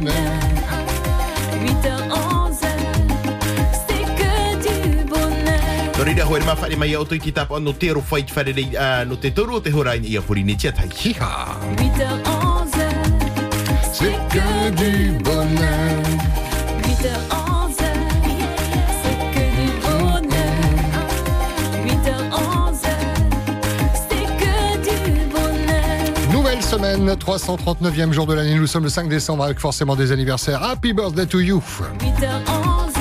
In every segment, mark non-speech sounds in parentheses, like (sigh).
bonheur. 8h11, c'est que du bonheur. Torida hoi ma whare mai au tui ki tapa no te ro whai te whare rei ah, no te toru o te horai i a puri ni tia tai. Hi-ha. 8h11, C'est que du bonheur. Semaine, 339e jour de l'année. Nous sommes le 5 décembre avec forcément des anniversaires. Happy birthday to you. 8h11,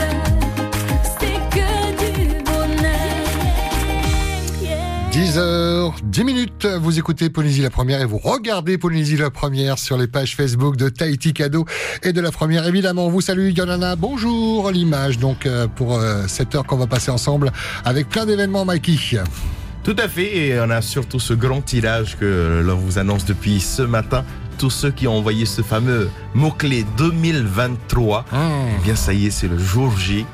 c'est que du bonheur. Yeah. 10h, 10 minutes. Vous écoutez Polynésie la première et vous regardez Polynésie la première sur les pages Facebook de Tahiti Cadeau et de la première. Évidemment, on vous salue Yolana. Bonjour. L'image donc euh, pour euh, cette heure qu'on va passer ensemble avec plein d'événements, Mikey. Tout à fait, et on a surtout ce grand tirage que l'on vous annonce depuis ce matin. Tous ceux qui ont envoyé ce fameux mot-clé 2023, eh bien ça y est, c'est le jour J.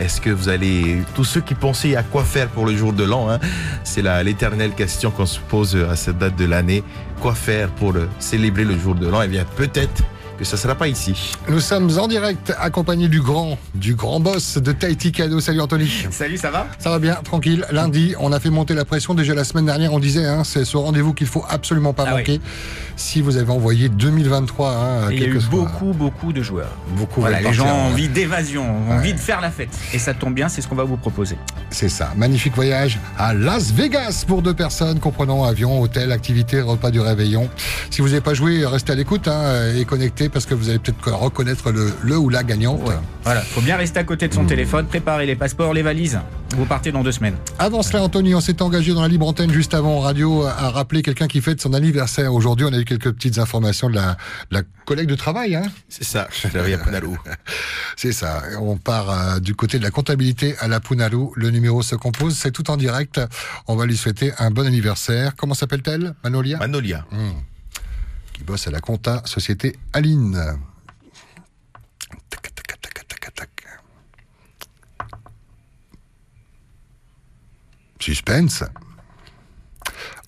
Est-ce que vous allez... Tous ceux qui pensaient à quoi faire pour le jour de l'an, hein, c'est l'éternelle question qu'on se pose à cette date de l'année. Quoi faire pour euh, célébrer le jour de l'an? Eh bien peut-être que ça ne sera pas ici. Nous sommes en direct accompagnés du grand, du grand boss de Tahiti Cadeau. Salut Anthony. Salut, ça va Ça va bien, tranquille. Lundi, on a fait monter la pression. Déjà la semaine dernière, on disait, hein, c'est ce rendez-vous qu'il faut absolument pas Ah manquer. Si vous avez envoyé 2023, hein, Il y a eu soit- beaucoup, beaucoup de joueurs. beaucoup. Voilà, les gens ont envie d'évasion, ont Ouais. envie de faire la fête. Et ça tombe bien, c'est ce qu'on va vous proposer. C'est ça. Magnifique voyage à Las Vegas pour deux personnes, comprenant avion, hôtel, activité, repas du réveillon. Si vous n'avez pas joué, restez à l'écoute hein, et connectez parce que vous allez peut-être reconnaître le, le ou la gagnante. Voilà, faut bien rester à côté de son téléphone, préparer les passeports, les valises. Vous partez dans deux semaines. Avant cela, Anthony, on s'est engagé dans la libre antenne juste avant en radio à rappeler quelqu'un qui fête son anniversaire. Aujourd'hui, on a eu quelques petites informations de la, de la collègue de travail. Hein C'est ça, à Punaru. (laughs) C'est ça. On part euh, du côté de la comptabilité à la Punalu. Le numéro se compose. C'est tout en direct. On va lui souhaiter un bon anniversaire. Comment s'appelle-t-elle? Manolia? Manolia. Qui bosse à la compta société Aline. Tac, tac, tac, tac. Suspense.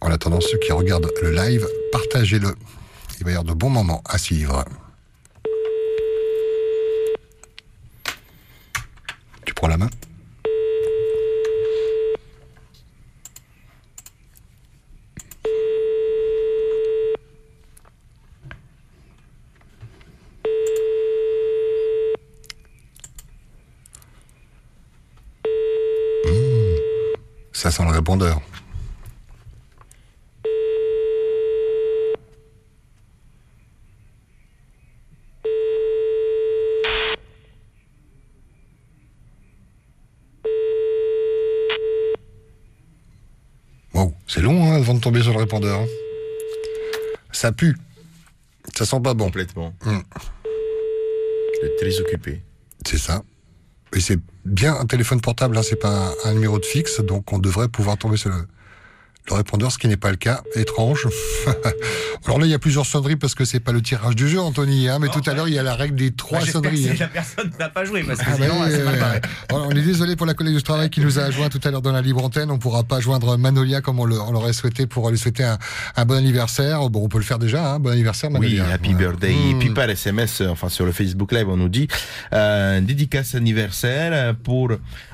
En attendant, ceux qui regardent le live, partagez-le. Il va y avoir de bons moments à suivre. Tu prends la main? Ça sent le répondeur. Wow, c'est long hein, avant de tomber sur le répondeur. Ça pue. Ça sent pas bon. Complètement. Mm. Je suis très occupé. C'est ça. Et c'est bien un téléphone portable, hein, c'est pas un, numéro de fixe, donc on devrait pouvoir tomber sur le, le répondeur, ce qui n'est pas le cas. Étrange. (laughs) Alors là, il y a plusieurs sonneries parce que c'est pas le tirage du jeu, Anthony. Hein, mais tout à l'heure, il y a la règle des trois Bah, sonneries. que hein. la personne n'a pas joué parce que Ah bah sinon, oui, c'est mal euh, barré. (laughs) on est désolé pour la collègue du travail qui nous a joint tout à l'heure dans la libre antenne. On pourra pas joindre Manolia comme on le- on l'aurait souhaité pour lui souhaiter un, un bon anniversaire. Bon, on peut le faire déjà. Hein, bon anniversaire, Oui, Manolia. happy Ouais. birthday. Et Mm. puis par SMS, enfin sur le Facebook Live, on nous dit euh, dédicace anniversaire pour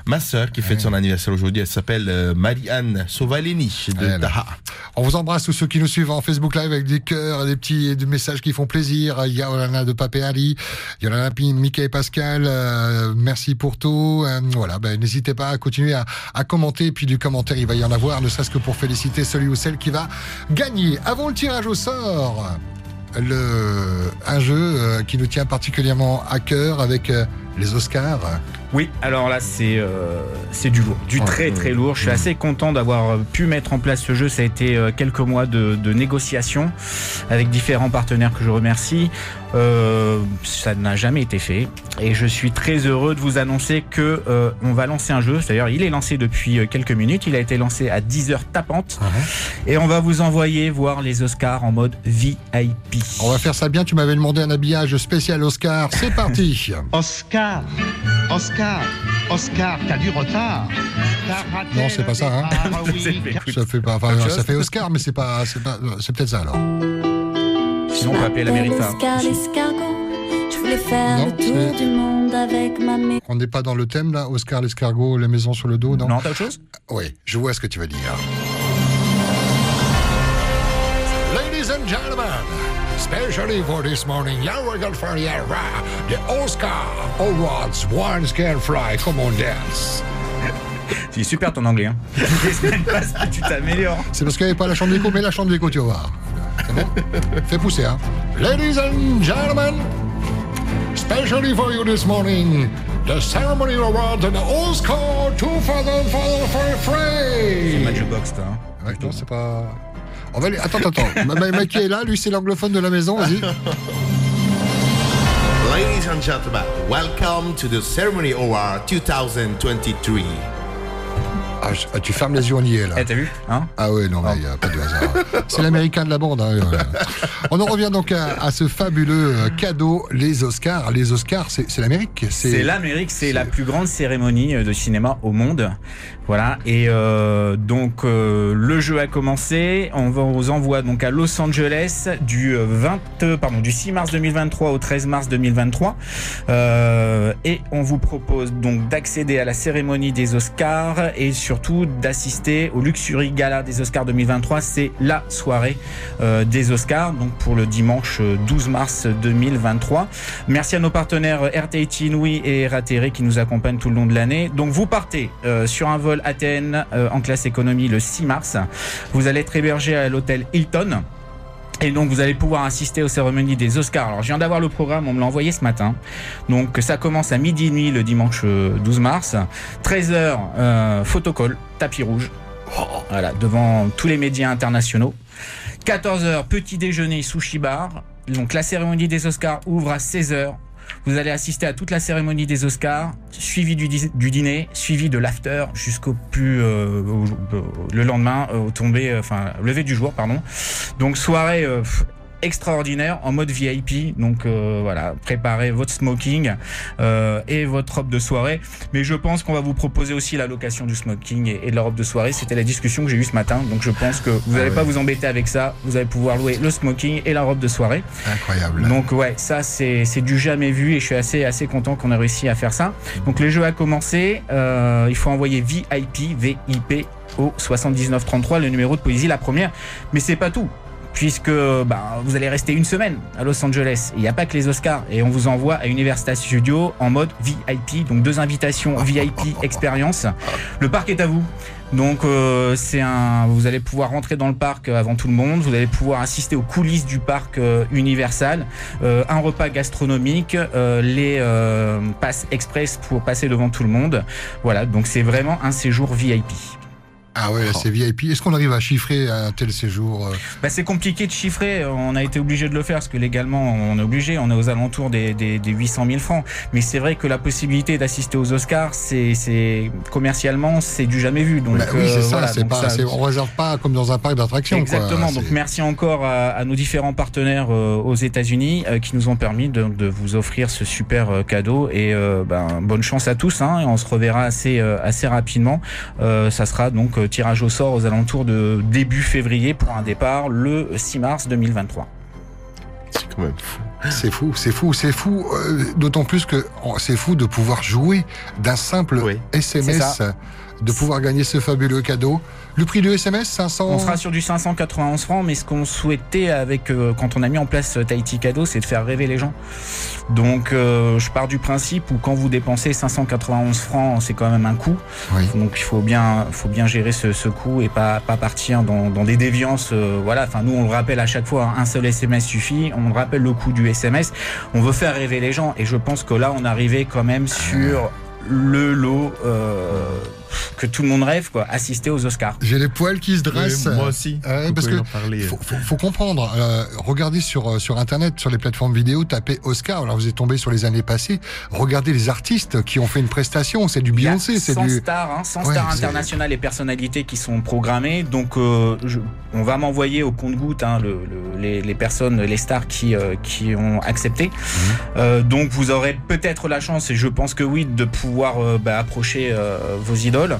ma sœur qui fête son anniversaire aujourd'hui. Elle s'appelle euh, Marie-Anne Sovalini de Taha. On vous embrasse tous ceux qui nous suivent en Facebook Live avec des cœurs, des petits des messages qui font plaisir. Il y a Olana de Papé Ali, il y en a Mickey et Pascal. euh, merci pour tout. Euh, voilà, ben, n'hésitez pas à continuer à, à commenter. Puis du commentaire, il va y en avoir, ne serait-ce que pour féliciter celui ou celle qui va gagner. Avant le tirage au sort, le, un jeu euh, qui nous tient particulièrement à cœur avec les Oscars. Oui, alors là, c'est euh, c'est du lourd, du Ouais. très très lourd. Je suis assez content d'avoir euh, pu mettre en place ce jeu. Ça a été euh, quelques mois de, de négociations avec différents partenaires que je remercie. Euh, ça n'a jamais été fait. Et je suis très heureux de vous annoncer que euh, on va lancer un jeu. D'ailleurs, il est lancé depuis quelques minutes. Il a été lancé à 10 heures tapantes. Et on va vous envoyer voir les Oscars en mode VIP. On va faire ça bien. Tu m'avais demandé un habillage spécial Oscar. C'est parti. Oscar, Oscar, Oscar, t'as du retard. Non, c'est pas ça, hein. (laughs) Ça fait pas, enfin, ça fait Oscar, mais c'est pas, c'est pas, c'est peut-être ça alors. Sinon, on peut appeler la mairie de. Oscar l'escargot, je voulais faire Non, le tour c'est- du monde avec ma mé- On n'est pas dans le thème là, Oscar l'escargot, les maisons sur le dos, non? Non, t'as autre chose? Oui, je vois ce que tu veux dire. Ladies and gentlemen, especially for this morning, yeah, we're going for the, Oscar Awards One Can Fly. Come on, dance. C'est super ton anglais. Hein. (laughs) Les semaines passent, plus tu t'améliores. C'est parce qu'il n'y avait pas la chambre d'écho, mais la chambre d'écho, tu vas voir. C'est bon (laughs) Fais pousser, hein. Ladies and gentlemen, especially for you this morning, the ceremony awards and the Oscar 2023. Match de boxe, toi. hein. Ouais, non, c'est pas. On va aller... Attends, attends, attends. Ma- ma- Mike est là, lui, c'est l'anglophone de la maison, vas-y. (laughs) Ladies and gentlemen, welcome to the Ceremony Award 2023. Ah, je- ah, tu fermes les yeux, on y est, là. Eh, t'as vu hein? Ah ouais, non, il n'y a pas de hasard. C'est l'américain de la bande. hein, euh. On en revient donc à, à ce fabuleux euh, cadeau, les Oscars. Les Oscars, c'est c'est l'Amérique. C'est l'Amérique, c'est la plus grande cérémonie euh, de cinéma au monde. Voilà. Et euh, donc euh, le jeu a commencé. On vous envoie donc à Los Angeles du euh, 20, euh, pardon, du 6 mars 2023 au 13 mars 2023. Euh, et on vous propose donc d'accéder à la cérémonie des Oscars et surtout d'assister au Luxury Gala des Oscars 2023. C'est la soirée des Oscars, donc pour le dimanche euh, 12 mars 2023. Merci à nos partenaires RTT Inouï et Rateré qui nous accompagnent tout le long de l'année. Donc vous partez sur un vol Athènes euh, en classe économie le 6 mars. Vous allez être hébergé à l'hôtel Hilton. Et donc vous allez pouvoir assister aux cérémonies des Oscars. Alors je viens d'avoir le programme, on me l'a envoyé ce matin. Donc ça commence à midi et le dimanche euh, 12 mars. 13h, euh, photocall, tapis rouge. Voilà, devant tous les médias internationaux. 14h, petit déjeuner sushi bar. Donc la cérémonie des Oscars ouvre à 16h. Vous allez assister à toute la cérémonie des Oscars, suivi du, dîner, suivi de l'after jusqu'au plus euh, le lendemain euh, au tombé, euh, enfin lever du jour, pardon. Donc soirée extraordinaire en mode VIP. Donc euh, voilà, préparez votre smoking euh, et votre robe de soirée. Mais je pense qu'on va vous proposer aussi la location du smoking et, et de la robe de soirée. C'était la discussion que j'ai eue ce matin. Donc je pense que vous n'allez ouais. pas vous embêter avec ça. Vous allez pouvoir louer le smoking et la robe de soirée. Incroyable. Donc ouais, ça c'est c'est du jamais vu et je suis assez assez content qu'on ait réussi à faire ça. Donc le jeu a commencé. Euh, il faut envoyer VIP VIP au 7933 le numéro de poésie la première. Mais c'est pas tout. Puisque bah, vous allez rester une semaine à Los Angeles. Il n'y a pas que les Oscars. Et on vous envoie à Universal Studio en mode VIP. Donc deux invitations VIP expérience. Le parc est à vous. Donc euh, c'est un, vous allez pouvoir rentrer dans le parc euh, avant tout le monde. Vous allez pouvoir assister aux coulisses du parc euh, Universal, un repas gastronomique, les passes express pour passer devant tout le monde. Voilà, donc c'est vraiment un séjour VIP. Ah ouais, c'est VIP. Est-ce qu'on arrive à chiffrer un tel séjour euh, Bah, c'est compliqué de chiffrer. On a été obligé de le faire parce que légalement on est obligé. On est aux alentours des, des, des 800 000 francs. Mais c'est vrai que la possibilité d'assister aux Oscars, c'est, c'est commercialement c'est du jamais vu. Donc bah Oui, c'est euh, ça. voilà, pas, ça- c'est- on réserve pas comme dans un parc d'attractions. Exactement. Donc merci encore à, à nos différents partenaires euh, aux États-Unis euh, qui nous ont permis de, de vous offrir ce super cadeau et ben, bonne chance à tous. Hein, et on se reverra assez assez rapidement. Euh, ça sera donc tirage au sort aux alentours de début février pour un départ le 6 mars 2023. C'est quand même fou. C'est fou, c'est fou, c'est fou. euh, D'autant plus que oh, c'est fou de pouvoir jouer d'un simple Oui. SMS, C'est de pouvoir gagner ce fabuleux cadeau. Le prix du SMS, 500. On sera sur du 591 francs, mais ce qu'on souhaitait avec euh, quand on a mis en place euh, Tahiti Cadeau, c'est de faire rêver les gens. Donc euh, je pars du principe où quand vous dépensez 591 francs, c'est quand même un coût. Oui. Donc il faut bien, faut bien gérer ce, ce coût et pas, pas partir dans, dans des déviances. euh, voilà. Enfin nous on le rappelle à chaque fois, hein, un seul SMS suffit. On rappelle le coût du SMS. On veut faire rêver les gens et je pense que là on arrivait quand même sur le lot euh, que tout le monde rêve, quoi. Assister aux Oscars. J'ai les poils qui se dressent. Oui, moi aussi. Ouais, Vous parce que faut, faut, faut comprendre. euh, regardez sur euh, sur internet, sur les plateformes vidéo, tapez Oscar. Alors vous êtes tombé sur les années passées. Regardez les artistes qui ont fait une prestation. C'est du Beyoncé, c'est 100 du. stars, hein, 100 Ouais, stars internationales et personnalités qui sont programmées. Donc, euh, je- on va m'envoyer au compte-goutte hein, le, le- les, les personnes, les stars qui, euh, qui ont accepté. Euh, donc, vous aurez peut-être la chance, et je pense que oui, de pouvoir euh, bah, approcher euh, vos idoles.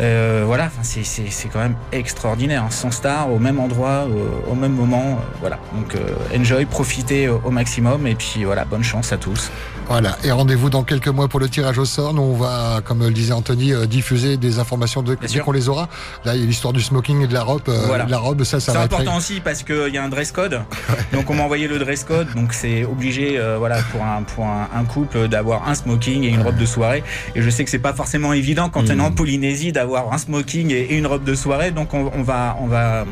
Euh, voilà, c'est- quand même extraordinaire. hein. 100 stars au même endroit, euh, au même moment. euh, voilà, donc enjoy, profitez au, au maximum et puis voilà, bonne chance à tous. Voilà, et rendez-vous dans quelques mois pour le tirage au sort. Nous, on va, comme le disait Anthony, euh, diffuser des informations de, dès qu'on les aura. Là, il y a l'histoire du smoking et de la robe. euh. La robe, ça, ça C'est être... important aussi parce qu'il y a un dress code. (laughs) Donc on m'a envoyé le dress code. Donc c'est obligé euh, voilà, pour, un, pour un, un couple d'avoir un smoking et une robe de soirée. Et je sais que c'est pas forcément évident quand on est en Mm. Polynésie d'avoir un smoking et, et une robe de soirée. Donc on, on va, on va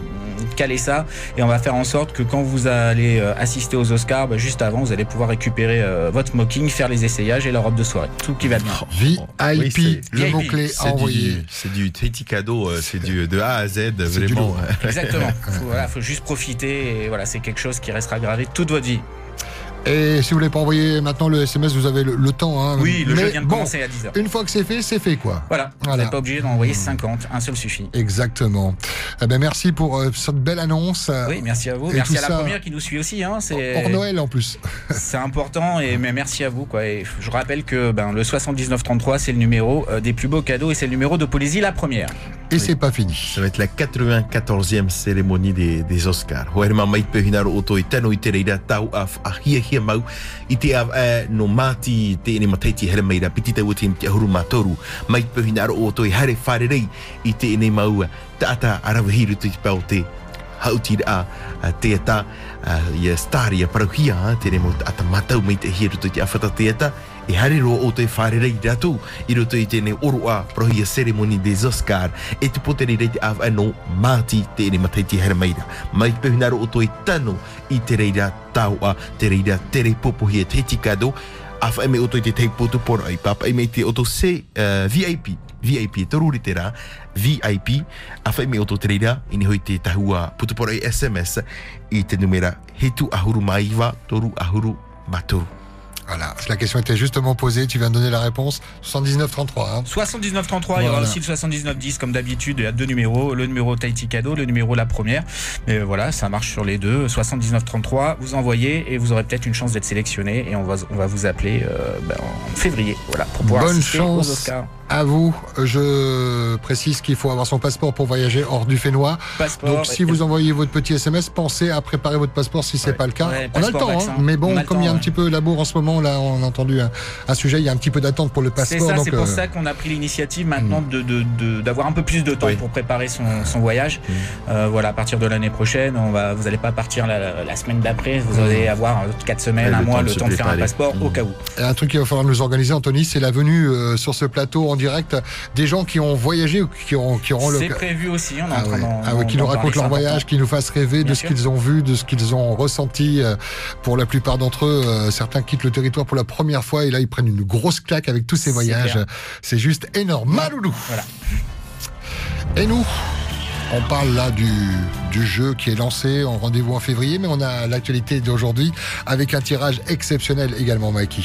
caler ça et on va faire en sorte que quand vous allez assister aux Oscars, bah, juste avant, vous allez pouvoir récupérer euh, votre smoking, faire les essayages et la robe de soirée. Tout qui va bien. VIP, Oui, le mot-clé à C'est envoyer. du, c'est du Tahiti cadeau, euh, c'est du de A à Z, du vraiment. Exactement. (laughs) Faut, voilà, faut juste profiter et voilà, c'est quelque chose qui restera gravé toute votre vie. Et si vous voulez pas envoyer maintenant le SMS, vous avez le, le temps. Hein. Oui, le Mais jeu vient de bon, commencer à 10h. Une fois que c'est fait, c'est fait, quoi. Voilà, Voilà. vous n'êtes pas obligé d'en envoyer 50, un seul suffit. Exactement. Eh ben, merci pour euh, cette belle annonce. Oui, merci à vous. Et merci à la ça- première qui nous suit aussi. Hein, c'est Hors Noël, en plus. (laughs) c'est important et mais merci à vous. Quoi. Et je rappelle que ben, le 7933, c'est le numéro euh, des plus beaux cadeaux et c'est le numéro de Polysie la première. Et c'est pas fini. Ça va être la 94e cérémonie des, des Oscars. Hoerma mai pehina ro oto i tano i te reira tau a, a hia hia mau i te av no mati te ene mataiti here meira piti te te te ahuru matoru mai pehina ro oto i hare wharerei i te ene mau ta ata arawahiru tu i pau te hautira a, te ata a, i a stari a parauhia te remo ata matau mai te hiru tu te awhata te ata e hare o te whare rei ratu i roto i tēnei prohi a ceremony des Oscar. E te potere rei te av anō māti te ene mataiti hera meira mai pehunaro o toi tano i te reira tau te reira tere popohia te tikado. Afa me oto i te teipotu por ai. Papa e me te oto se uh, VIP VIP e toru te rā VIP Afa me oto te reira i ni hoi te tahua putuporo ai SMS i te numera hetu ahuru maiva toru ahuru maturu. Voilà. La question était justement posée. Tu viens de donner la réponse. 79-33. Hein. 7933, il y aura Voilà. aussi le 7910 comme d'habitude. Il y a deux numéros, le numéro Tahiti Cadeau, le numéro la première. Mais voilà, ça marche sur les deux. 7933, vous envoyez et vous aurez peut-être une chance d'être sélectionné et on va, on va vous appeler euh, ben, en février. Voilà, pour pouvoir Bonne chance. aux Oscars. À vous, je précise qu'il faut avoir son passeport pour voyager hors du Fénois. Passeport. Donc, si vous envoyez votre petit SMS, pensez à préparer votre passeport si c'est Ouais. pas le cas. Ouais, on a le temps, hein, mais On bon, comme il y a un petit peu la bourre en ce moment, là, on a entendu un, un sujet, il y a un petit peu d'attente pour le C'est passeport. ça, c'est pour euh, ça qu'on a pris l'initiative maintenant de de- de- d'avoir un peu plus de temps Oui. pour préparer son, son voyage. Euh, voilà, à partir de l'année prochaine, on va, vous n'allez pas partir la, la semaine d'après, vous allez avoir 4 semaines, Ouais, un le mois, temps de le temps de faire un passeport au cas où. Et un truc qu'il va falloir nous organiser, Anthony, c'est la venue euh, sur ce plateau en direct des gens qui ont voyagé ou qui, ont, qui auront C'est le. prévu aussi, on est en Ah train ouais. Ah ouais, qui nous racontent c'est leur voyage, qui nous fassent rêver de ce qu'ils ont vu, de ce qu'ils ont ressenti. euh, Pour la plupart d'entre eux, euh, certains quittent le territoire pour la première fois et là ils prennent une grosse claque avec tous ces voyages. C'est juste énorme. Maloulou. Voilà. Et nous on parle là du, du jeu qui est lancé en rendez-vous en février, mais on a l'actualité d'aujourd'hui avec un tirage exceptionnel également, Mikey.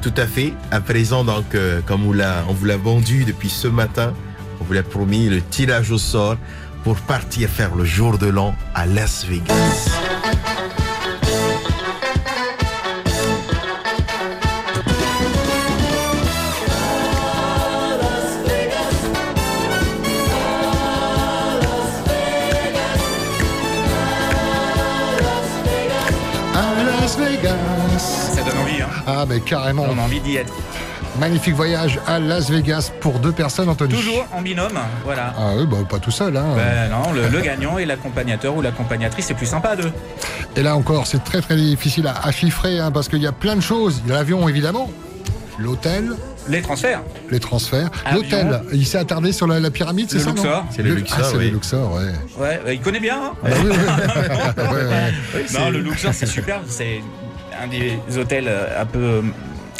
Tout à fait. À présent, donc, euh, comme on, l'a, on vous l'a vendu depuis ce matin, on vous l'a promis, le tirage au sort pour partir faire le jour de l'an à Las Vegas. Ah, mais carrément. on a envie d'y être. Magnifique voyage à Las Vegas pour deux personnes, Anthony. Toujours en binôme, voilà. Ah oui, bah, pas tout seul. Hein. Ben non, le, le (laughs) gagnant et l'accompagnateur ou l'accompagnatrice, c'est plus sympa à deux. Et là encore, c'est très très difficile à, à chiffrer hein, parce qu'il y a plein de choses. Il y a l'avion évidemment, l'hôtel, Les transferts, les transferts. L'hôtel, il s'est attardé sur la, la pyramide, c'est le ça Luxor. C'est le Luxor, Ah, c'est oui. le Luxor, ouais. Ouais, euh, il connaît bien. hein. Ah oui, oui. (laughs) (laughs) Ouais, ouais. non, le Luxor, c'est super. C'est un des hôtels euh, un peu euh,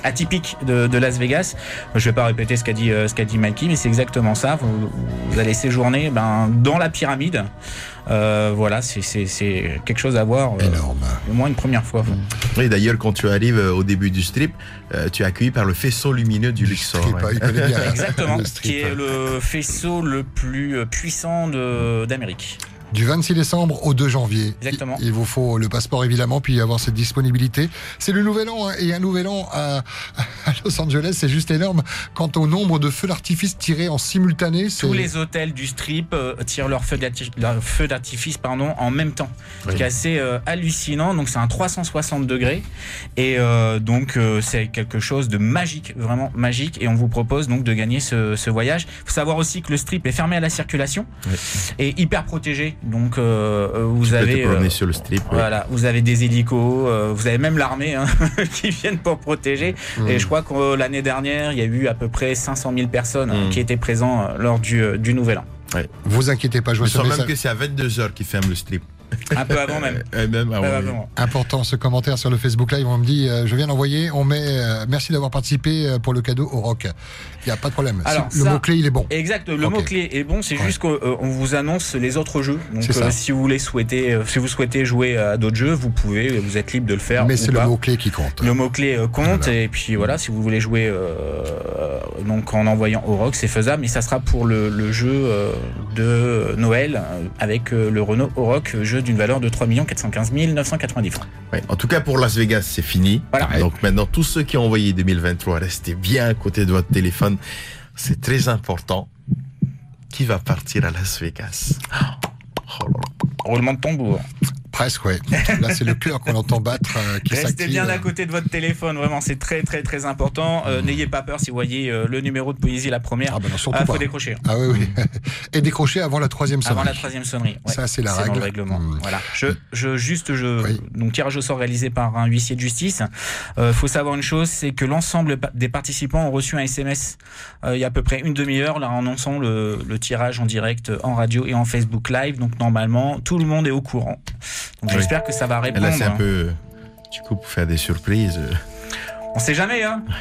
atypiques de, de Las Vegas. Je vais pas répéter ce qu'a dit, euh, ce qu'a dit Mikey, mais c'est exactement ça. Vous, vous allez séjourner ben, dans la pyramide. Euh, voilà, c'est- quelque chose à voir. euh, Énorme. au moins une première fois. Oui, d'ailleurs, quand tu arrives au début du strip, euh, tu es accueilli par le faisceau lumineux du Luxor. Strip, ouais. il connaît bien. (laughs) Exactement, le qui est le faisceau le plus puissant d'Amérique. Du 26 décembre au 2 janvier. Exactement. Il, il vous faut le passeport évidemment, puis avoir cette disponibilité. C'est le nouvel an hein, et un nouvel an à, à Los Angeles, c'est juste énorme. Quant au nombre de feux d'artifice tirés en simultané, c'est Tous les hôtels du strip euh, tirent leur feu d'arti- leur feu d'artifice pardon, en même temps. Ce qui Oui. est assez euh, hallucinant. Donc c'est un 360 degrés. Et euh, donc c'est quelque chose de magique, vraiment magique. Et on vous propose donc de gagner ce, ce voyage. Il faut savoir aussi que le strip est fermé à la circulation et hyper protégé. Donc euh, euh, vous Tu peux avez... euh, sur le strip. oui. Voilà, vous avez des hélicos, euh, vous avez même l'armée hein, (laughs) qui viennent pour protéger. Mmh. Et je crois que l'année dernière, il y a eu à peu près 500 000 personnes euh, Mm. qui étaient présents euh, lors du, du Nouvel An. Vous inquiétez pas, je Je vois sens même que c'est à 22h qu'ils ferment le strip. Un peu avant même. Ouais, avant. Important ce commentaire sur le Facebook Live. On me dit, euh, je viens d'envoyer. On met, euh, merci d'avoir participé euh, pour le cadeau au rock. Il n'y a pas de problème. Alors, Si- le ça- mot clé, il est bon. Exact, le mot-clé est bon, c'est Ouais. juste qu'on vous annonce les autres jeux. Donc euh, si vous voulez souhaiter, euh, si vous souhaitez jouer à d'autres jeux, vous pouvez, vous êtes libre de le faire. Mais c'est le pas. mot clé qui compte. Le mot-clé euh, compte Voilà. et puis voilà, si vous voulez jouer euh, donc en envoyant au rock, c'est faisable, mais ça sera pour le, le jeu euh, de Noël euh, avec euh, le Renault Oroch, jeu d'une valeur de 3 415 990 francs. Ouais, En tout cas, pour Las Vegas, c'est fini. Voilà. Donc maintenant, tous ceux qui ont envoyé 2023, restez bien à côté de votre téléphone. C'est très important. Qui va partir à Las Vegas? Oh là là. Roulement de tambour. Presque, ouais. Là, c'est le cœur qu'on entend battre euh, qui Restez bien à côté de votre téléphone, vraiment, c'est très très très important. Euh, N'ayez pas peur si vous voyez euh, le numéro de poésie la première. Ah ben non, surtout Ah, pas. faut décrocher. Ah oui, oui. (laughs) Et décrocher avant la troisième Avant sonnerie. la troisième sonnerie. Ouais. Ça, c'est la dans règle. le règlement. Hmm. Voilà. Je, je juste je Oui. donc tirage au sort réalisé par un huissier de justice. Euh, faut savoir une chose, c'est que l'ensemble des participants ont reçu un SMS euh, il y a à peu près une demi-heure, là en annonçant le, le tirage en direct en radio et en Facebook Live. Donc normalement tout le monde est au courant. Donc Oui. j'espère que ça va Et répondre. là, c'est un peu. Du coup, pour faire des surprises. On sait jamais hein. (laughs)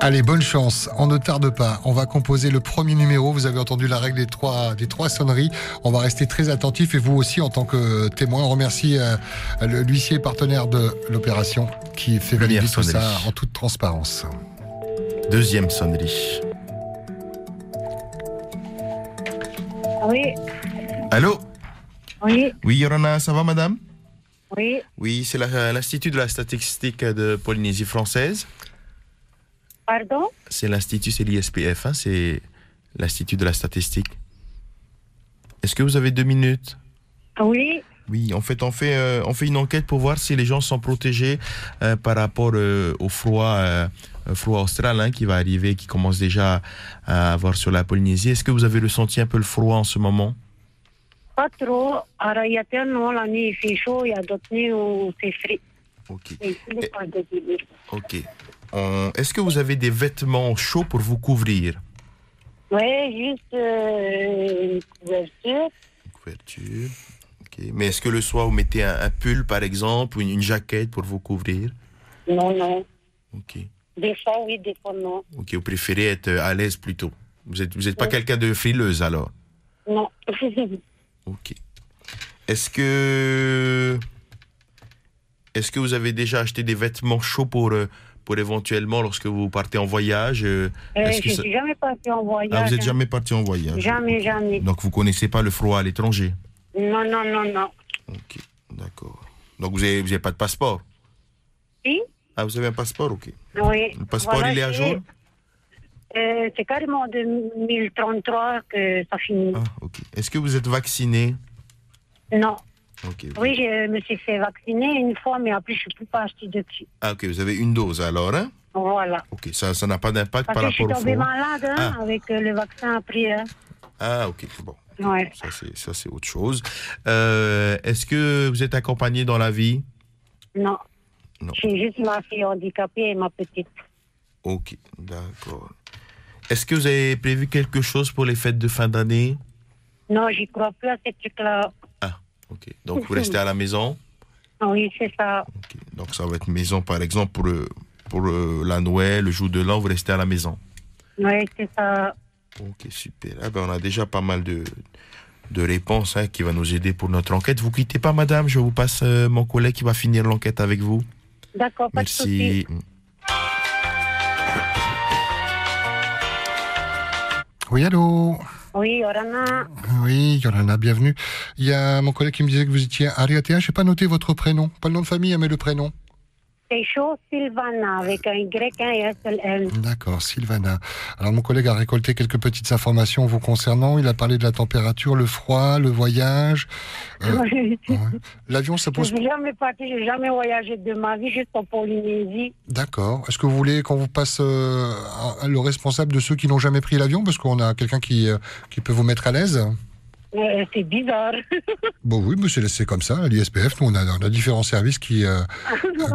Allez, bonne chance. On ne tarde pas. On va composer le premier numéro. Vous avez entendu la règle des trois, des trois sonneries. On va rester très attentif et vous aussi en tant que témoin. On remercie euh, le- l'huissier partenaire de l'opération qui fait valider tout ça sonnerie. en toute transparence. Deuxième sonnerie. Oui, Allô? Oui, Oui, Yorana, ça va, madame? Oui. Oui, c'est l'Institut de la statistique de Polynésie française. Pardon? C'est l'Institut, c'est l'ISPF, hein, c'est l'Institut de la statistique. Est-ce que vous avez deux minutes? Oui, Oui, en fait, on fait, euh, on fait une enquête pour voir si les gens sont protégés euh, par rapport euh, au froid, froid austral hein, qui va arriver, qui commence déjà à avoir sur la Polynésie. Est-ce que vous avez ressenti un peu le froid en ce moment? Pas trop. Alors, il y a tellement la nuit, il fait chaud, il y a d'autres nuits où c'est frais. Ok. L'hiver. Ok. Euh, Est-ce que vous avez des vêtements chauds pour vous couvrir? Ouais, juste euh, une couverture. Une couverture. Ok. Mais est-ce que le soir vous mettez un, un pull par exemple ou une, une jaquette pour vous couvrir? Non, non. Ok. Des fois, oui, des fois, non. Ok. Vous préférez être euh, à l'aise plutôt. Vous êtes, vous êtes pas Oui. quelqu'un de frileuse alors? Non. (laughs) Ok. Est-ce que est-ce que vous avez déjà acheté des vêtements chauds pour euh, pour éventuellement lorsque vous partez en voyage euh, Euh, je ça- suis jamais partie en voyage. Ah, vous êtes hein. jamais parti en voyage. Jamais, jamais. Donc vous connaissez pas le froid à l'étranger? Non, non, non, non. Ok, d'accord. Donc vous avez, vous avez pas de passeport? Si Ah, vous avez un passeport, ok. Oui. Le passeport, Voilà, il est à jour euh, C'est carrément 2033 que ça finit. Ah, ok. Est-ce que vous êtes vacciné? Non. Ok. Oui, je me suis fait vacciner une fois, mais après, je ne peux pas acheter depuis. Ah, ok, vous avez une dose alors, hein? Voilà. Ok, ça ça n'a pas d'impact par que je suis rapport au tombée malade hein, Ah. avec euh, le vaccin après. hein. Ah, ok, bon. Ouais. Ça, c'est ça, c'est autre chose. Euh, Est-ce que vous êtes accompagné dans la vie? Non. Non. J'ai juste ma fille handicapée et ma petite. Ok, d'accord. Est-ce que vous avez prévu quelque chose pour les fêtes de fin d'année? Non, j'y crois plus à ces trucs-là. Ok, donc vous restez à la maison? (laughs) Oui, c'est ça. Donc ça va être maison, par exemple, pour, pour le- la Noël, le jour de l'an, vous restez à la maison? Oui, c'est ça. Ok, super. Ah ben, on a déjà pas mal de, de réponses hein, qui va nous aider pour notre enquête. Vous quittez pas, madame. Je vous passe euh, mon collègue qui va finir l'enquête avec vous. D'accord, pas de souci. Oui, allô Oui, Yorana. Oui, Yolanda, bienvenue. Il y a mon collègue qui me disait que vous étiez Ariatea. Je n'ai pas noté votre prénom. Pas le nom de famille, hein, mais le prénom. C'est chaud, Sylvana, avec un Y, un S, L, N. D'accord, Sylvana. Alors mon collègue a récolté quelques petites informations vous concernant. Il a parlé de la température, le froid, le voyage. Euh, (laughs) ouais. L'avion, ça Je pose... suis jamais partie, j'ai jamais voyagé de ma vie, juste en Polynésie. D'accord. Est-ce que vous voulez qu'on vous passe euh, le responsable de ceux qui n'ont jamais pris l'avion? Parce qu'on a quelqu'un qui, euh, qui peut vous mettre à l'aise. Euh, c'est bizarre. (laughs) Bon oui, mais c'est comme ça, à l'ISPF. Nous, on a, on a différents services qui, euh,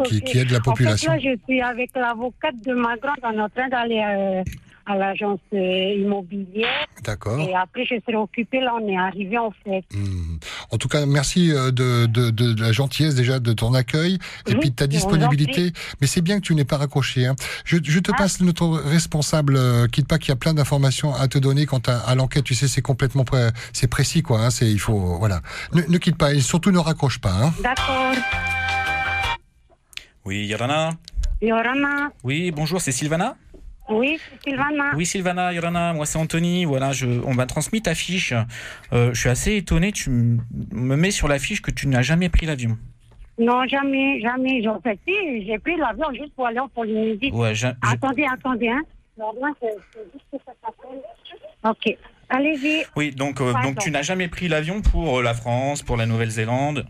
qui, qui aident la population. En fait, là, je suis avec l'avocate de ma grande. On est en train d'aller euh, à l'agence euh, immobilière. D'accord. Et après, je serai occupée. Là, on est arrivé, en fait. Hmm. En tout cas, merci euh, de, de, de, de la gentillesse déjà de ton accueil et Oui, puis de ta disponibilité. Mais c'est bien que tu n'aies pas raccroché. Hein. Je, je te Ah. passe notre responsable. Euh, quitte pas qu'il y a plein d'informations à te donner quant à, à l'enquête. Tu sais, c'est complètement pré- c'est précis quoi. Hein. C'est il faut voilà. Ne, ne quitte pas et surtout ne raccroche pas. Hein. D'accord. Oui, Yorana? Yorana. Oui, bonjour, c'est Sylvana? Oui, Sylvana. Oui, Sylvana, Yorana, moi c'est Anthony. Voilà, je, on m'a transmis ta fiche. Euh, je suis assez étonné. Tu m- me mets sur la fiche que tu n'as jamais pris l'avion. Non, jamais, jamais. En fait, si, j'ai pris l'avion juste pour aller en Polynésie. Ouais, Attendez, attendez, hein. Non, moi, c'est c'est juste que ça s'appelle. Ok. Allez-y. Oui, donc, euh, donc tu n'as jamais pris l'avion pour euh, la France, pour la Nouvelle-Zélande?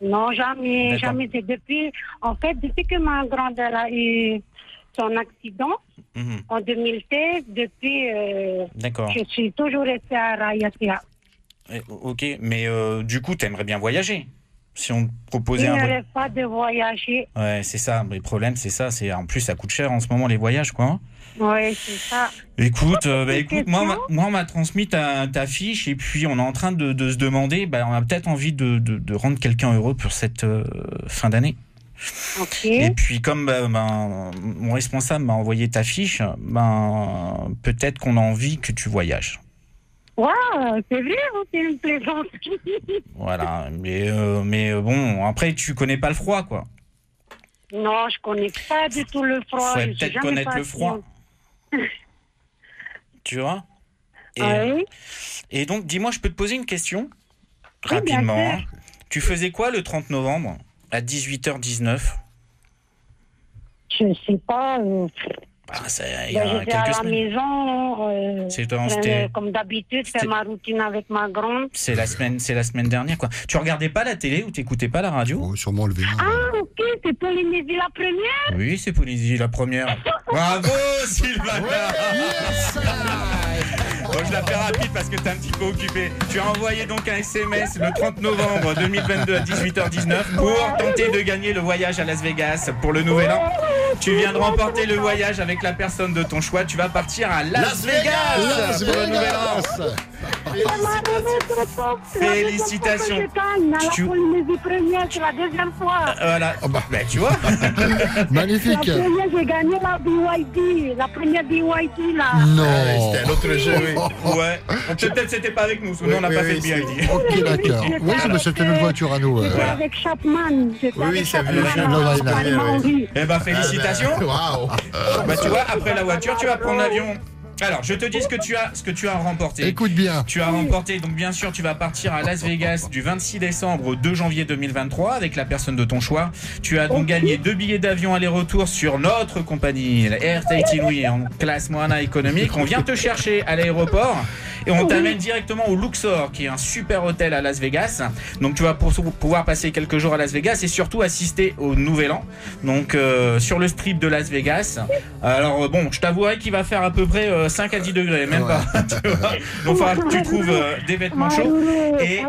Non, jamais, D'accord. jamais. C'est depuis, en fait, depuis que ma grande elle a eu son accident Mhm, en 2016, depuis, euh, je suis toujours restée à Rayatea. Eh, Ok, mais euh, du coup, tu aimerais bien voyager? Si on te Il proposait ne un pas de voyager. Ouais, c'est ça. Mais le problème, c'est ça. C'est en plus, ça coûte cher en ce moment les voyages, quoi. hein. Oui, c'est ça. Écoute, euh, bah, écoute, moi, on m'a- questions moi, on m'a transmis ta, ta fiche et puis on est en train de, de se demander, bah, on a peut-être envie de, de, de rendre quelqu'un heureux pour cette euh, fin d'année. Et puis comme bah, ben, mon responsable m'a envoyé ta fiche, ben peut-être qu'on a envie que tu voyages. Waouh, c'est vrai, ou c'est une plaisanterie (laughs) Voilà, mais euh, mais euh, bon, après tu connais pas le froid, quoi. Non, je connais pas du tout le froid. Suis peut-être connaître le froid. Tu vois? (laughs) Et, Oui. et donc, dis-moi, je peux te poser une question Oui, rapidement. hein. Tu faisais quoi le 30 novembre? À 18h19 Je sais pas. euh, Ah, ça, il y ben, à la semaines. maison. euh, C'est dans- euh, c'était- comme d'habitude, faire ma routine avec ma grande. C'est la semaine, c'est la semaine dernière, quoi. Tu regardais pas la télé ou t'écoutais pas la radio? Oh, sûrement le vélo. Ah, ok, c'est Polynésie la première? Oui, c'est Polynésie la première. (laughs) Bravo, Sylvana Bon, je la fais rapide parce que t'es un petit peu occupé. Tu as envoyé donc un SMS le 30 novembre 2022 à 18h19 pour tenter de gagner le voyage à Las Vegas pour le nouvel an. Tu viens de remporter le voyage avec la personne de ton choix. Tu vas partir à Las, Vegas, Las pour le nouvel an. Félicitations. La Tu- c'est la deuxième fois. Voilà. Ben, tu vois. (laughs) La Magnifique. première, j'ai gagné la BYD, la première BYD là. Non. C'était un autre jeu, oui. (laughs) Ouais. Peut-être c'était pas avec nous, nous on n'a Oui, pas oui, fait (laughs) oui, BID. Ok, d'accord. Oui, c'était notre voiture à nous. J'étais avec Chapman. Oui, c'est Chapman. Island. Paris-Maurice. Eh ben félicitations. Waouh Bah tu vois, après la voiture, tu vas prendre l'avion. Alors, je te dis ce que tu as, ce que tu as remporté. Écoute bien. Tu as remporté, donc bien sûr, tu vas partir à Las Vegas du 26 décembre au 2 janvier 2023 avec la personne de ton choix. Tu as donc gagné deux billets d'avion aller-retour sur notre compagnie, la Air Tahiti Nui, en classe Moana économique. On vient te chercher à l'aéroport et on t'amène directement au Luxor, qui est un super hôtel à Las Vegas. Donc tu vas pour- pouvoir passer quelques jours à Las Vegas et surtout assister au Nouvel An. Donc euh, sur le strip de Las Vegas. Alors bon, je t'avouerai qu'il va faire à peu près euh, 5 à 10 degrés, même Ouais. pas. (laughs) tu vois. Donc il faudra que tu trouves euh, des vêtements chauds. Et-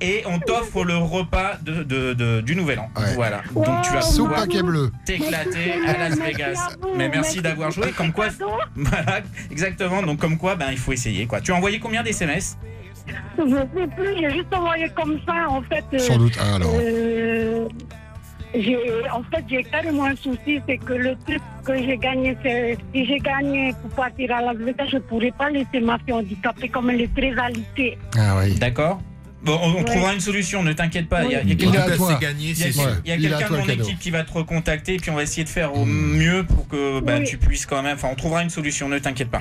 Et on t'offre le repas de, de- de- du Nouvel An. Ouais. Voilà. Donc tu vas pouvoir t'éclater à Las Vegas. Mais merci d'avoir joué. Comme quoi, (laughs) voilà, exactement. Donc comme quoi, ben il faut essayer quoi. Tu as envoyé combien d'SMS? Je sais plus, j'ai juste envoyé comme ça, en fait. euh, Sans doute. Ah, alors. euh, en fait, j'ai carrément un souci, c'est que le truc que j'ai gagné, c'est si j'ai gagné pour partir à Las Vegas, je pourrais pas laisser ma fille handicapée comme elle est très alitée. Ah oui. D'accord. Bon, on, on Ouais. trouvera une solution, ne t'inquiète pas. Il y a, il y a Il quelqu'un y a, de mon équipe qui va te recontacter, et puis on va essayer de faire au Mm. mieux pour que bah, Oui. tu puisses quand même. Enfin, on trouvera une solution, ne t'inquiète pas.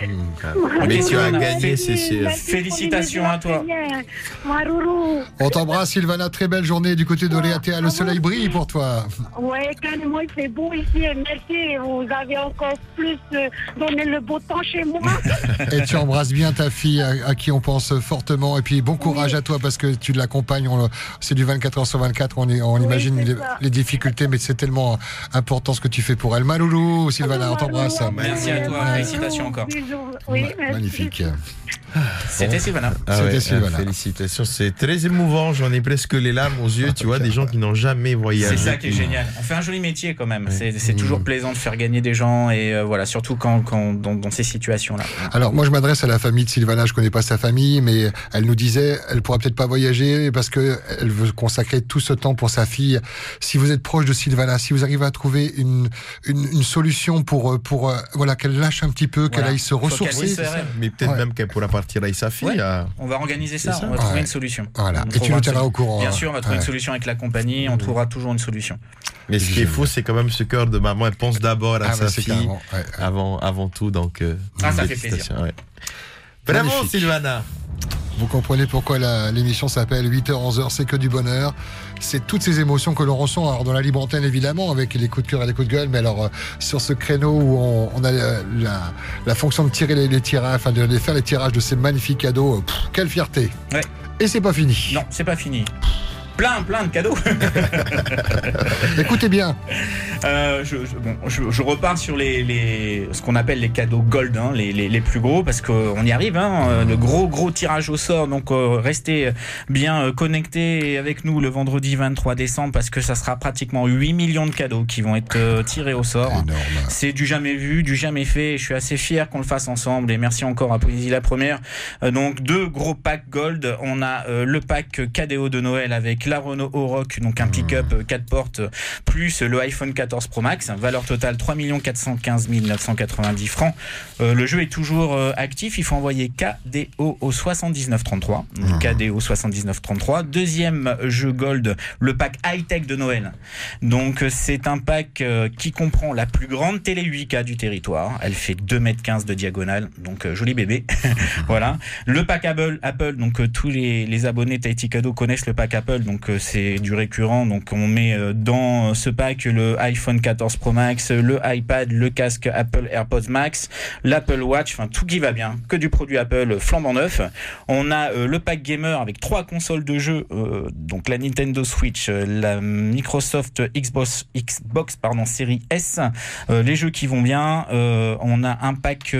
Mais Ok, tu as gagné, c'est sûr. Félicitations à toi. On t'embrasse, Sylvana. Très belle journée du côté d'Oléatea. Le soleil brille pour toi. Ouais, carrément, il fait beau ici. et Merci. Vous avez encore plus euh, donné le beau temps chez moi. (laughs) Et tu embrasses bien ta fille, à, à qui on pense fortement. Et puis bon courage à toi parce que tu l'accompagnes. C'est du 24 heures sur 24. On, est- on Oui, imagine les, difficultés, mais c'est tellement important ce que tu fais pour elle. Maloulou, Sylvana, on t'embrasse. Merci à toi, félicitations encore. Oui, Ma- merci. Magnifique. C'était Sylvana. Ah C'était ouais, Sylvana. félicitations, c'est très émouvant. J'en ai presque les larmes aux yeux. Tu vois, des gens qui n'ont jamais voyagé. C'est ça qui est génial. On fait un joli métier quand même. C'est c'est Mmh. toujours plaisant de faire gagner des gens et euh, voilà, surtout quand, quand dans, dans ces situations-là. Alors moi je m'adresse à la famille de Sylvana, je connais pas sa famille, mais elle nous disait elle pourra peut-être pas voyager parce que elle veut consacrer tout ce temps pour sa fille. Si vous êtes proche de Sylvana, si vous arrivez à trouver une une, une solution pour euh, pour euh, voilà qu'elle lâche un petit peu, qu'elle Voilà. aille se ressourcer. Mais peut-être Ouais. même qu'elle pourra partir avec sa fille. Ouais. à- On va organiser ça, on va trouver Ouais. une solution. Voilà. On Et tu nous tiendras solution. au courant. Bien sûr, on va trouver Ouais. une solution avec la compagnie, on trouvera toujours une solution. Mais ce qui est fou, c'est quand même ce cœur de maman. Elle pense d'abord à Ah, sa bah, fille avant, avant tout. Donc, euh, Ah, ça fait plaisir. ouais. Bravo, Magnifique. Sylvana. Vous comprenez pourquoi l'émission s'appelle 8h, 11h, c'est que du bonheur. C'est toutes ces émotions que l'on ressent, alors dans la libre antenne évidemment, avec les coups de cœur et les coups de gueule, mais alors euh, sur ce créneau où on, on a la, la- la fonction de tirer les, les tirages, enfin de, faire les tirages de ces magnifiques cadeaux, euh, pff, quelle fierté Ouais. Et c'est pas fini. Non, c'est pas fini. Plein, plein de cadeaux. (laughs) Écoutez bien, Euh, je, je- bon, je, je repars sur les, les ce qu'on appelle les cadeaux gold, hein, les, les, les plus gros, parce qu'on y arrive. Hein, euh, le gros gros tirage au sort. Donc euh, restez bien euh, connectés avec nous le vendredi 23 décembre, parce que ça sera pratiquement 8 millions de cadeaux qui vont être euh, tirés au sort. C'est du jamais vu, du jamais fait. Je suis assez fier qu'on le fasse ensemble et merci encore à Poésie la première. Euh, donc deux gros packs gold. On a euh, le pack KDO de Noël avec la Renault Oroch, donc un pick-up 4 portes plus le iPhone 14 Pro Max. Valeur totale 3 415 990 francs. Euh, le jeu est toujours euh, actif. Il faut envoyer KDO au 7933. Donc KDO 7933. Deuxième jeu gold, le pack high-tech de Noël. Donc euh, c'est un pack euh, qui comprend la plus grande télé 8K du territoire. Elle fait 2m15 de diagonale, donc euh, joli bébé. (laughs) voilà. Le pack Apple, Apple donc euh, tous les, les abonnés Tahiti Cadeau connaissent le pack Apple, donc euh, c'est du récurrent. Donc on met euh, dans ce pack le iPhone 14 Pro Max, le iPad, le casque Apple AirPods Max, l'Apple Watch, enfin tout qui va bien, que du produit Apple flambant neuf. On a euh, le pack gamer avec trois consoles de jeux, donc la Nintendo Switch, la Microsoft Xbox, Xbox pardon, série S, les jeux qui vont bien. On a un pack,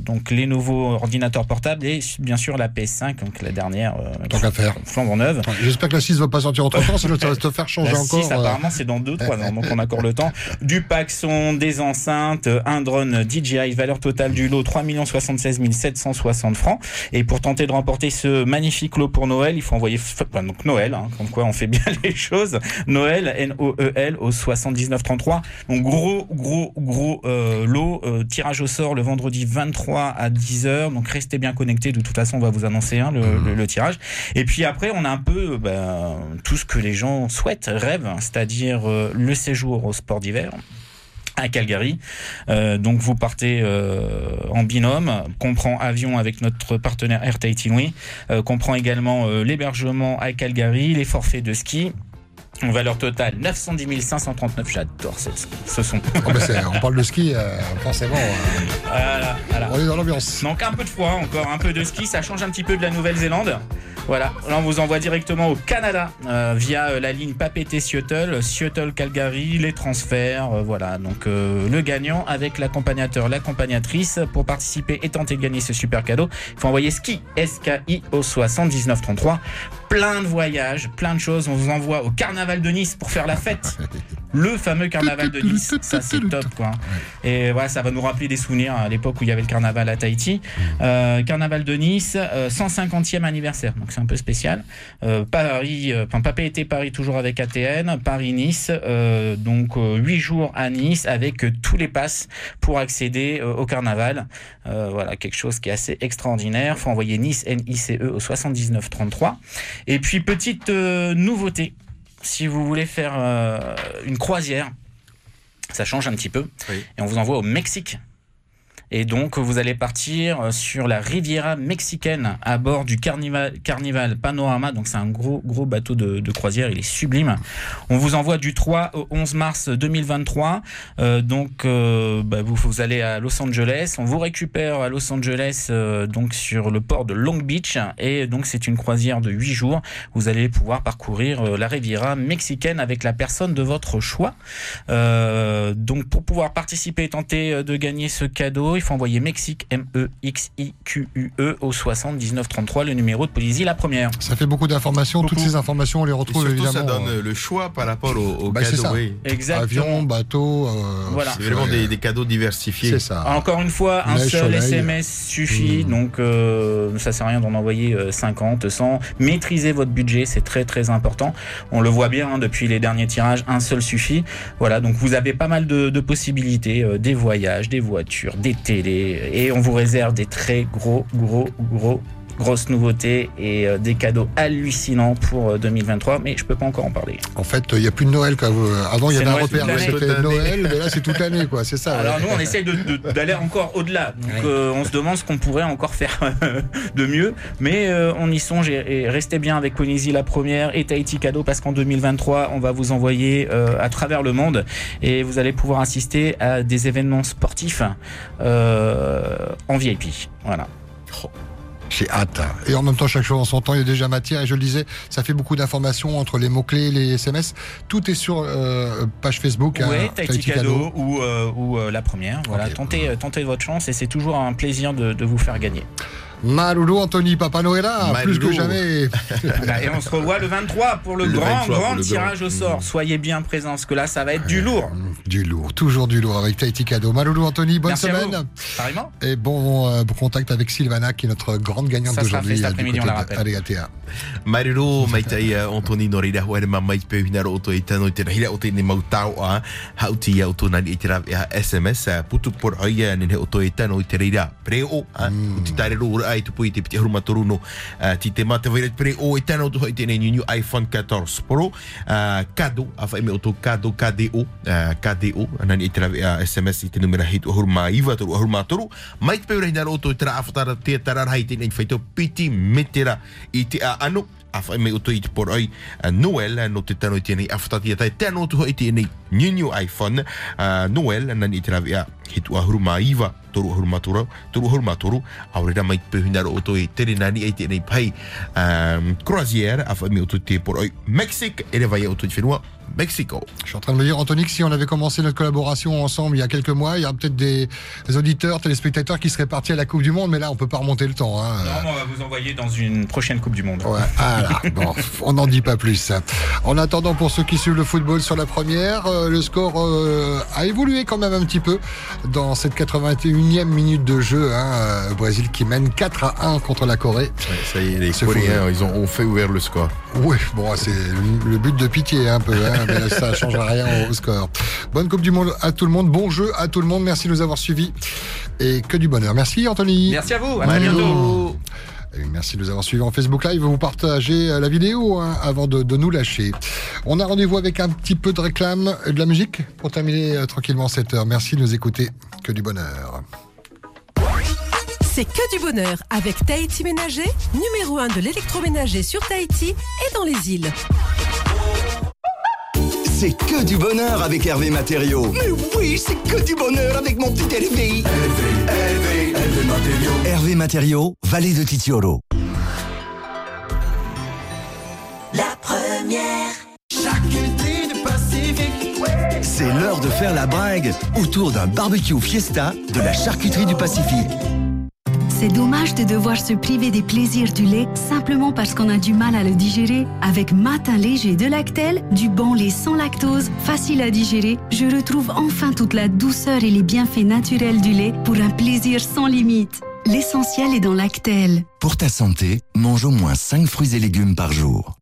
donc les nouveaux ordinateurs portables et bien sûr la PS5, donc la dernière, Tant qu'à faire. flambant neuve. J'espère que la 6 va pas sortir entre temps, sinon ça va te faire changer La encore. 6, euh, apparemment, c'est dans 2-3 ans, donc on a encore le temps. Du pack son, des enceintes, un drone DJI, valeur totale du lot 3 76 760 francs. Et pour tenter de remporter ce magnifique lot pour Noël, il faut envoyer, f- bah, donc Noël, hein, comme quoi on fait bien (laughs) les choses. Noël, N-O-E-L, au 7933. Donc gros, gros, gros euh, lot, euh, tirage au sort le vendredi 23 à 10h. Donc restez bien connectés, de toute façon on va vous annoncer hein, le, le- le tirage. Et puis après, on a un peu ben, tout ce que les gens souhaitent, rêvent, c'est-à-dire euh, le séjour au sport d'hiver à Calgary. Euh, donc vous partez euh, en binôme, comprend avion avec notre partenaire Air Tahiti Nui, euh, comprend également l'hébergement à Calgary, les forfaits de ski. En valeur totale 910 539, j'adore cette- ce son. oh, c'est- on parle de ski, forcément. Voilà, voilà. on est dans l'ambiance. Donc un peu de froid, encore un peu de ski, ça change un petit peu de la Nouvelle-Zélande. Voilà, là on vous envoie directement au Canada euh, via euh, la ligne Papeete-Seattle, Seattle-Calgary, les transferts, euh, voilà. Donc euh, le gagnant avec l'accompagnateur, l'accompagnatrice pour participer et tenter de gagner ce super cadeau. Il faut envoyer ski, S-K-I au 7933. Plein de voyages, plein de choses. On vous envoie au Carnaval de Nice pour faire la fête. (laughs) le fameux carnaval de Nice. Ça, c'est top, quoi. Et voilà, ça va nous rappeler des souvenirs à l'époque où il y avait le carnaval à Tahiti. Euh, carnaval de Nice, euh, 150e anniversaire, donc c'est un peu spécial. Euh, Paris, euh, enfin Papé était Paris toujours avec ATN, Paris-Nice, euh, donc euh, huit jours à Nice avec euh, tous les passes pour accéder euh, au carnaval. Euh, voilà, quelque chose qui est assez extraordinaire. Faut envoyer Nice N-I-C-E au 79 33. Et puis petite euh, nouveauté, si vous voulez faire euh, une croisière, ça change un petit peu, Oui. et on vous envoie au Mexique. Et donc, vous allez partir euh, sur la Riviera mexicaine à bord du Carnival, Panorama. Donc, c'est un gros, gros bateau de, croisière. Il est sublime. On vous envoie du 3 au 11 mars 2023. Euh, donc, euh, bah, vous, allez à Los Angeles. On vous récupère à Los Angeles, donc sur le port de Long Beach. Et donc, c'est une croisière de 8 jours. Vous allez pouvoir parcourir la Riviera mexicaine avec la personne de votre choix. Donc, pour pouvoir participer et tenter de gagner ce cadeau, il faut envoyer Mexique, M-E-X-I-Q-U-E, E au 7933, le numéro de Polysie, la première. Ça fait beaucoup d'informations. Toutes ces informations, on les Et retrouve surtout, évidemment. ça donne euh, le choix par rapport au, au Bah, c'est cadeau. ça. oui. Exactement. Avion, bateau. euh, Voilà. C'est vraiment des, des cadeaux diversifiés. C'est ça. Encore une fois, un seul soleil. SMS suffit, Mm. donc euh, ça sert à rien d'en envoyer euh, 50, 100. Maîtrisez votre budget, c'est très très important. On le voit bien hein, depuis les derniers tirages, un seul suffit. Voilà, donc vous avez pas mal de, de possibilités, euh, des voyages, des voitures, des et on vous réserve des très gros, gros, gros grosses nouveautés et euh, des cadeaux hallucinants pour euh, 2023, mais je peux pas encore en parler. En fait, il n'y a plus de Noël. Quoi. Euh, Avant, il y avait un Noël repère, c'était. Noël, mais là, c'est toute l'année, quoi. C'est ça. Alors ouais. nous, on essaye de- de- d'aller encore au-delà. Donc Ouais. euh, on se demande ce qu'on pourrait encore faire de mieux. Mais euh, on y songe et, et restez bien avec Polynésie la première et Tahiti Cadeau parce qu'en 2023, on va vous envoyer euh, à travers le monde et vous allez pouvoir assister à des événements sportifs euh, en VIP. Voilà. J'ai hâte. hein. Et en même temps, chaque chose en son temps, il y a déjà matière. Et je le disais, ça fait beaucoup d'informations entre les mots-clés, les SMS. Tout est sur euh, page Facebook. hein, ouais, Tahiti Cadeau ou, euh, ou euh, la première. Voilà, tentez votre chance et c'est toujours un plaisir de, de vous faire gagner. Maloulou, Anthony, Papa Noël, là, plus Maloulou. que jamais. (laughs) Bah, et on se revoit le 23 pour le, Le grand, 23 pour grand le tirage grand. au sort. Soyez bien présents, parce que là, ça va être du lourd. Du lourd, toujours du lourd avec Tahiti Cadeau. Maloulou, Anthony, bonne Merci semaine. Et bon, euh, contact avec Sylvana, qui est notre grande gagnante Ça sera d'aujourd'hui. fait cet euh, du après-midi, côté on la de rappelle. Aleatea. Mariro mai tai uh, Anthony Norida ho ma mai pe hina ro to itano i te hila o te ni mau tau a hauti ya o to nani i te ra ia SMS a putu por ai ni he o to itano i te reira ai tu pui te piti haruma toruno uh, ti te mata vai o e tana o new iPhone 14 Pro. Kado a whae o tō kado KDO uh, KDO anani i SMS i te numera hei tu haruma iwa toru haruma toru. Mai te peurahi nara o tera awhatara te tarar hai piti metera i te a afa me uto i te por oi Noel no te tano i tēnei afatati tai tēnō tuho i tēnei new new iPhone Noel nani i tēnavi a he tu ahuru mā iwa toru ahuru toru toru ahuru mā aurera mai pehinaro o toi tere nani ai tēnei pai croisière Crozier afa me uto te por oi Mexic ere vai a uto i whenua. Mexico Je suis en train de me dire, Anthony, que si on avait commencé notre collaboration ensemble il y a quelques mois, il y a peut-être des, des auditeurs, téléspectateurs qui seraient partis à la Coupe du Monde, mais là, on peut pas remonter le temps. Hein. Non, mais on va vous envoyer dans une prochaine Coupe du Monde. Ouais, ah là, (laughs) bon, on n'en dit pas plus. En attendant, pour ceux qui suivent le football sur la première, euh, le score euh, a évolué quand même un petit peu dans cette 81e minute de jeu. Hein, euh, Brésil qui mène 4 à 1 contre la Corée. ça y est les Coréens ils ont, ont fait ouvert le score Oui, bon, c'est le, but de pitié un peu, hein, mais ça ne changera rien au score. Bonne Coupe du Monde à tout le monde, bon jeu à tout le monde, merci de nous avoir suivis et que du bonheur. Merci Anthony. Merci à vous. À très bientôt. Et merci de nous avoir suivis en Facebook Live. Vous partagez euh, la vidéo hein, avant de, de nous lâcher. On a rendez-vous avec un petit peu de réclame et de la musique pour terminer euh, tranquillement cette heure. Merci de nous écouter. Que du bonheur. C'est que du bonheur avec Tahiti Ménager, numéro 1 de l'électroménager sur Tahiti et dans les îles. C'est que du bonheur avec Hervé Matériaux. Mais oui, c'est que du bonheur avec mon petit Hervé. Hervé, Hervé, Hervé Matériaux. Hervé Matériaux, vallée de Titiolo. La première. C'est l'heure de faire la bringue autour d'un barbecue fiesta de la charcuterie du Pacifique. C'est dommage de devoir se priver des plaisirs du lait simplement parce qu'on a du mal à le digérer. Avec Matin léger de Lactel, du bon lait sans lactose, facile à digérer, je retrouve enfin toute la douceur et les bienfaits naturels du lait pour un plaisir sans limite. L'essentiel est dans Lactel. Pour ta santé, mange au moins 5 fruits et légumes par jour.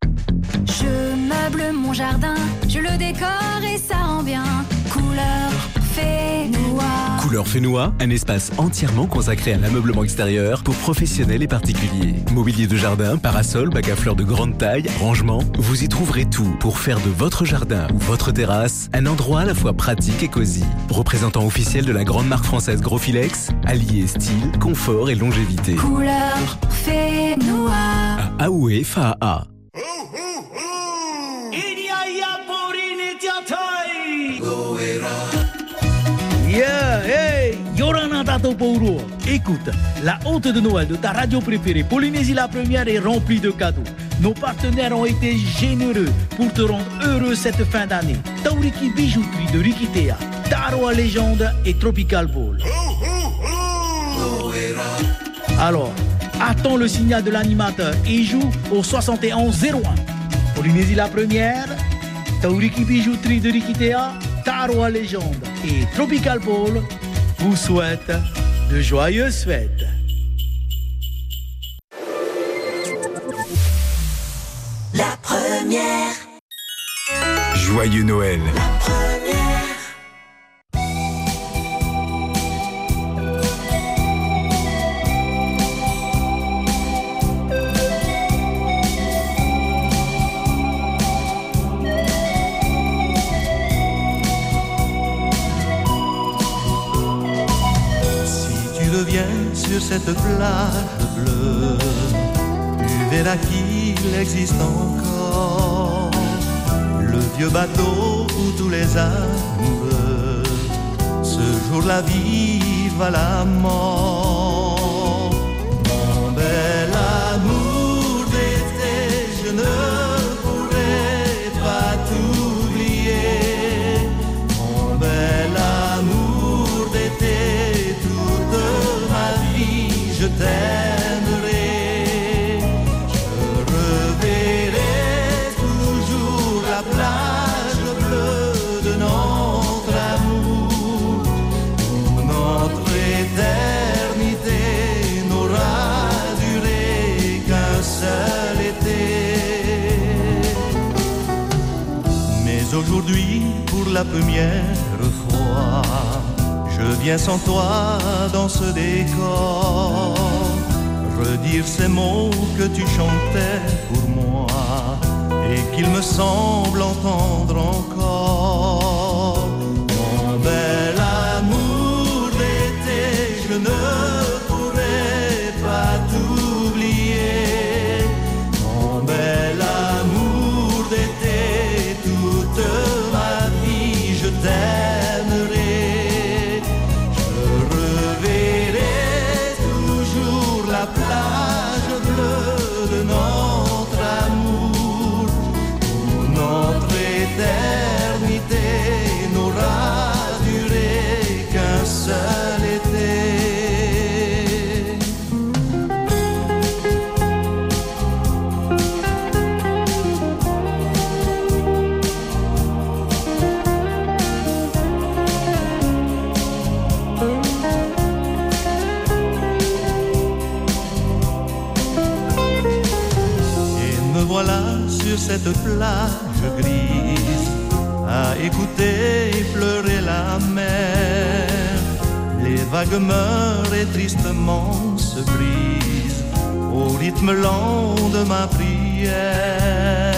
Je meuble mon jardin, je le décore et ça rend bien. Couleur Fénois. Couleur Fénois, un espace entièrement consacré à l'ameublement extérieur pour professionnels et particuliers. Mobilier de jardin, parasol, bac à fleurs de grande taille, rangement, vous y trouverez tout pour faire de votre jardin ou votre terrasse un endroit à la fois pratique et cosy. Représentant officiel de la grande marque française Grofilex, allié style, confort et longévité. Couleur Fénois. À Aoué Fa'a. Écoute, la honte de Noël de ta radio préférée, Polynésie la première, est remplie de cadeaux. Nos partenaires ont été généreux pour te rendre heureux cette fin d'année. Tauriki Bijouterie de Rikitea, Taro Légende et Tropical Ball. Alors, attends le signal de l'animateur et joue au 7101. Polynésie la première, Tauriki Bijouterie de Rikitea, Taro Légende et Tropical Ball vous souhaitent de joyeuses fêtes. La première, Joyeux Noël. première. Cette plage bleue, tu verras qu'il existe encore le vieux bateau où tous les amoureux ce jour la vivent à la mort. La première fois, je viens sans toi dans ce décor. Redire ces mots que tu chantais pour moi et qu'il me semble entendre encore. Cette plage grise à écouter pleurer la mer. Les vagues meurent et tristement se brisent au rythme lent de ma prière.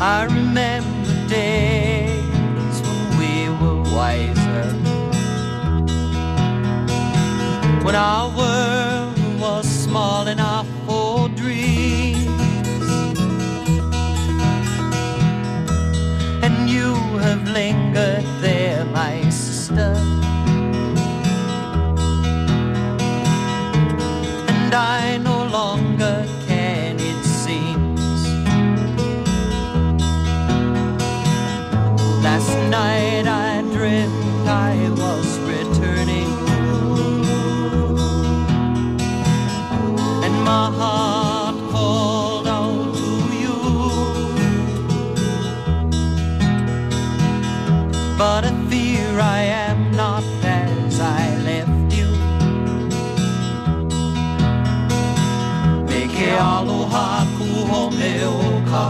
I remember days when we were wiser. When I was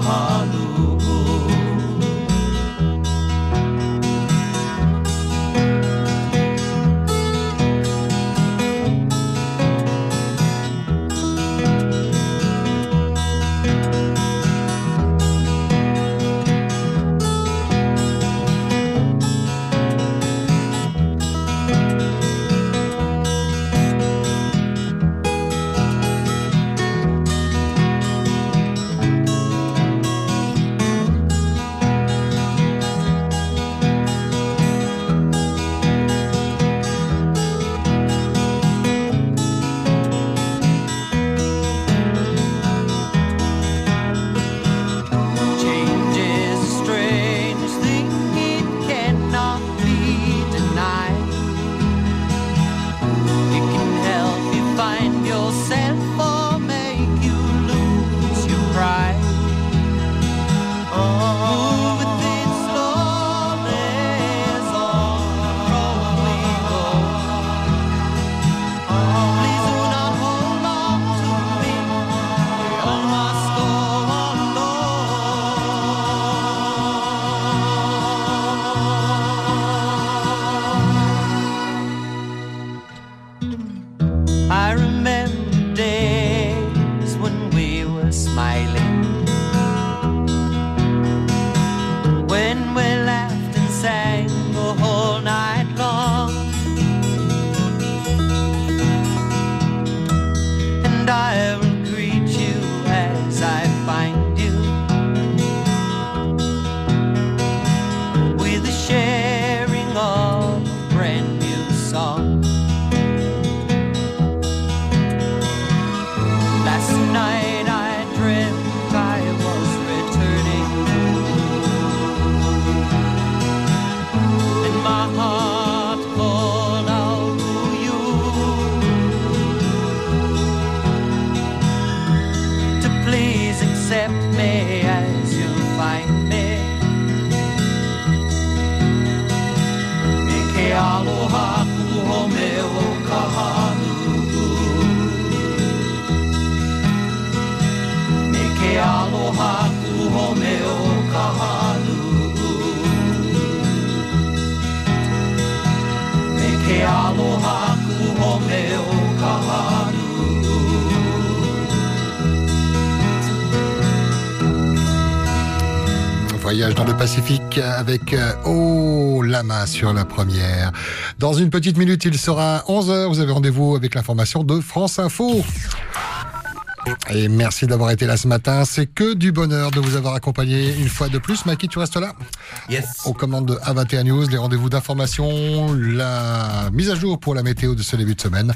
heart. Heart Voyage dans le Pacifique avec euh, Oh Lama sur la première. Dans une petite minute, il sera 11h. Vous avez rendez-vous avec l'information de France Info. Et merci d'avoir été là ce matin. C'est que du bonheur de vous avoir accompagné une fois de plus. Maki, tu restes là Yes. Aux commandes de A21 News, les rendez-vous d'information, la mise à jour pour la météo de ce début de semaine,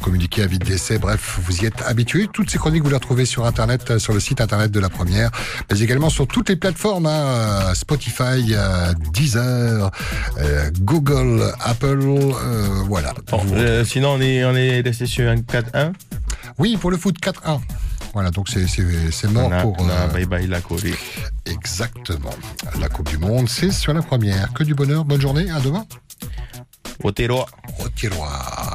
communiqué à vide d'essai, bref, vous y êtes habitués. Toutes ces chroniques, vous les retrouvez sur Internet, euh, sur le site Internet de la première, mais également sur toutes les plateformes, hein, euh, Spotify, euh, Deezer, euh, Google, Apple, euh, voilà. Euh, sinon, on est, on est resté sur un 4-1. Oui, pour le foot 4-1. Voilà, donc c'est mort On a- pour... on a euh, bye bye la Corée. Exactement. La Coupe du Monde, c'est sur la première. Que du bonheur, bonne journée, à demain. Au terroir. Au terroir.